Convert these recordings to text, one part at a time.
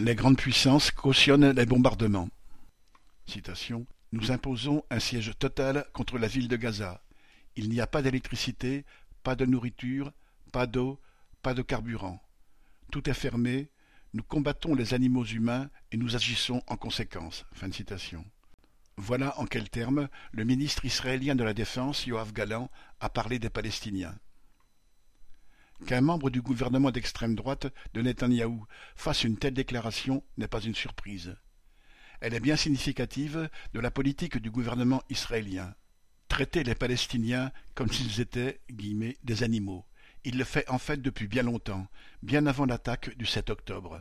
Les grandes puissances cautionnent les bombardements. Nous imposons un siège total contre la ville de Gaza. Il n'y a pas d'électricité, pas de nourriture, pas d'eau, pas de carburant. Tout est fermé. Nous combattons les animaux humains et nous agissons en conséquence. Voilà en quels termes le ministre israélien de la Défense, Yoav Galan, a parlé des Palestiniens. Qu'un membre du gouvernement d'extrême droite de Netanyahou fasse une telle déclaration n'est pas une surprise. Elle est bien significative de la politique du gouvernement israélien. Traiter les Palestiniens comme s'ils étaient des animaux. Il le fait en fait depuis bien longtemps, bien avant l'attaque du 7 octobre.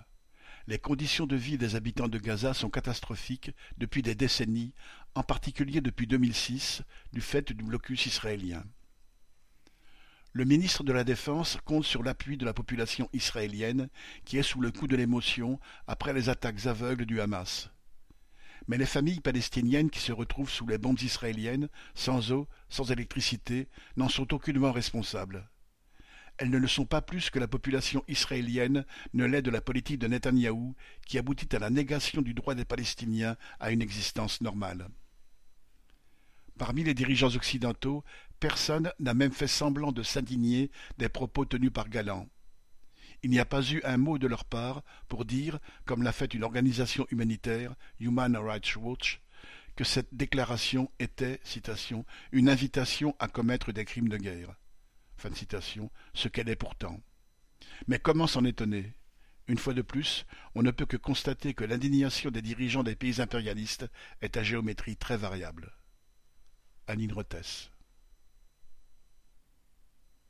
Les conditions de vie des habitants de Gaza sont catastrophiques depuis des décennies, en particulier depuis 2006, du fait du blocus israélien. Le ministre de la Défense compte sur l'appui de la population israélienne qui est sous le coup de l'émotion après les attaques aveugles du Hamas. Mais les familles palestiniennes qui se retrouvent sous les bombes israéliennes, sans eau, sans électricité, n'en sont aucunement responsables. Elles ne le sont pas plus que la population israélienne ne l'est de la politique de Netanyahou qui aboutit à la négation du droit des Palestiniens à une existence normale. Parmi les dirigeants occidentaux, personne n'a même fait semblant de s'indigner des propos tenus par Galan. Il n'y a pas eu un mot de leur part pour dire, comme l'a fait une organisation humanitaire, Human Rights Watch, que cette déclaration était, citation, une invitation à commettre des crimes de guerre ce qu'elle est pourtant. Mais comment s'en étonner? Une fois de plus, on ne peut que constater que l'indignation des dirigeants des pays impérialistes est à géométrie très variable. Anine Rotès.